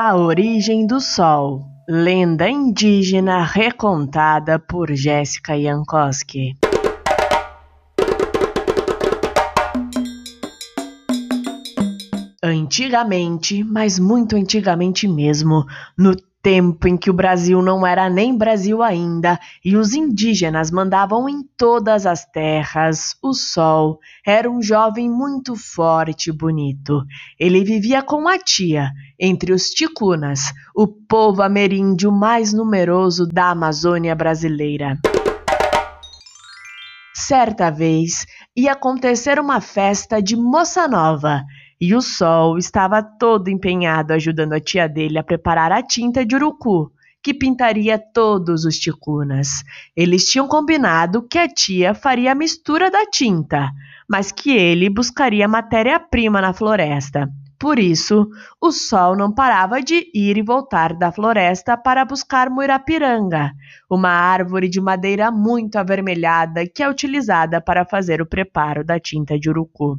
A origem do sol. Lenda indígena recontada por Jéssica Jankowski. Antigamente, mas muito antigamente mesmo, no tempo em que o Brasil não era nem Brasil ainda e os indígenas mandavam em todas as terras, o Sol era um jovem muito forte e bonito. Ele vivia com a tia, entre os ticunas, o povo ameríndio mais numeroso da Amazônia brasileira. Certa vez ia acontecer uma festa de moça nova e o Sol estava todo empenhado ajudando a tia dele a preparar a tinta de urucu, que pintaria todos os ticunas. Eles tinham combinado que a tia faria a mistura da tinta, mas que ele buscaria matéria-prima na floresta. Por isso, o sol não parava de ir e voltar da floresta para buscar muirapiranga, uma árvore de madeira muito avermelhada que é utilizada para fazer o preparo da tinta de urucu.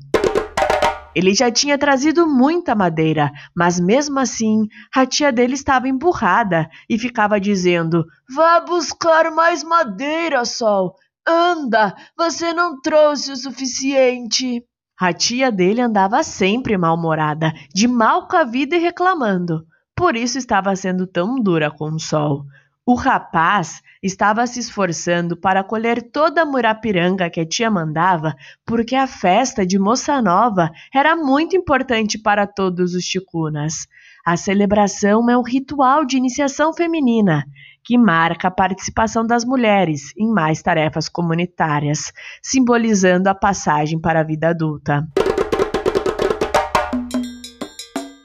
Ele já tinha trazido muita madeira, mas mesmo assim a tia dele estava emburrada e ficava dizendo: Vá buscar mais madeira, Sol. Anda, você não trouxe o suficiente. A tia dele andava sempre mal-humorada, de mal com a vida e reclamando. Por isso estava sendo tão dura com o sol. O rapaz estava se esforçando para colher toda a murapiranga que a tia mandava, porque a festa de Moça Nova era muito importante para todos os ticunas. A celebração é um ritual de iniciação feminina que marca a participação das mulheres em mais tarefas comunitárias, simbolizando a passagem para a vida adulta.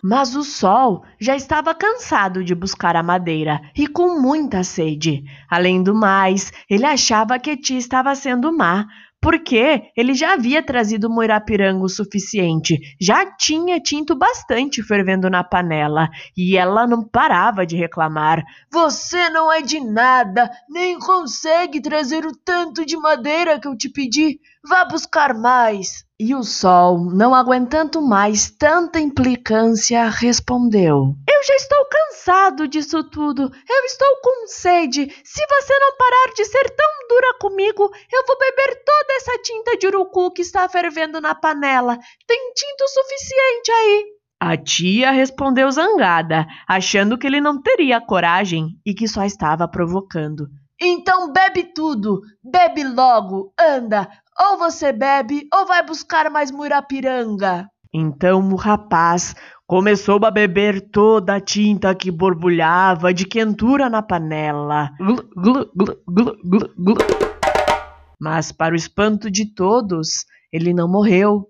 Mas o sol já estava cansado de buscar a madeira e com muita sede. Além do mais, ele achava que Tia estava sendo má, porque ele já havia trazido moirapiranga o suficiente, já tinha tinto bastante fervendo na panela, e ela não parava de reclamar. Você não é de nada, nem consegue trazer o tanto de madeira que eu te pedi. Vá buscar mais. E o sol, não aguentando mais tanta implicância, respondeu: Eu já estou cansado disso tudo. Eu estou com sede. Se você não parar de ser tão dura comigo, eu vou beber toda essa tinta de urucu que está fervendo na panela. Tem tinta o suficiente aí. A tia respondeu zangada, achando que ele não teria coragem e que só estava provocando. Então bebe tudo, bebe logo, anda, ou você bebe ou vai buscar mais muirapiranga. Então o rapaz começou a beber toda a tinta que borbulhava de quentura na panela. Glu, glu, glu, Mas, para o espanto de todos, ele não morreu.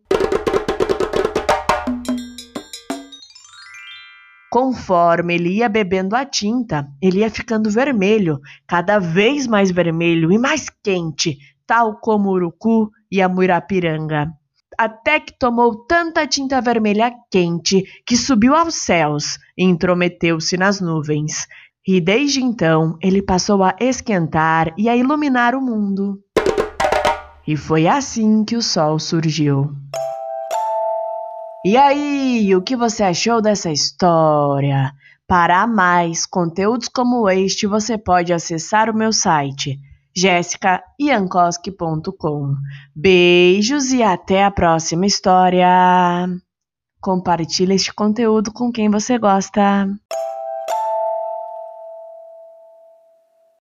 Conforme ele ia bebendo a tinta, ele ia ficando vermelho, cada vez mais vermelho e mais quente, tal como o urucu e a muirapiranga. Até que tomou tanta tinta vermelha quente que subiu aos céus e intrometeu-se nas nuvens. E desde então ele passou a esquentar e a iluminar o mundo. E foi assim que o sol surgiu. E aí, o que você achou dessa história? Para mais conteúdos como este, você pode acessar o meu site jessicaiankoski.com. Beijos e até a próxima história. Compartilhe este conteúdo com quem você gosta.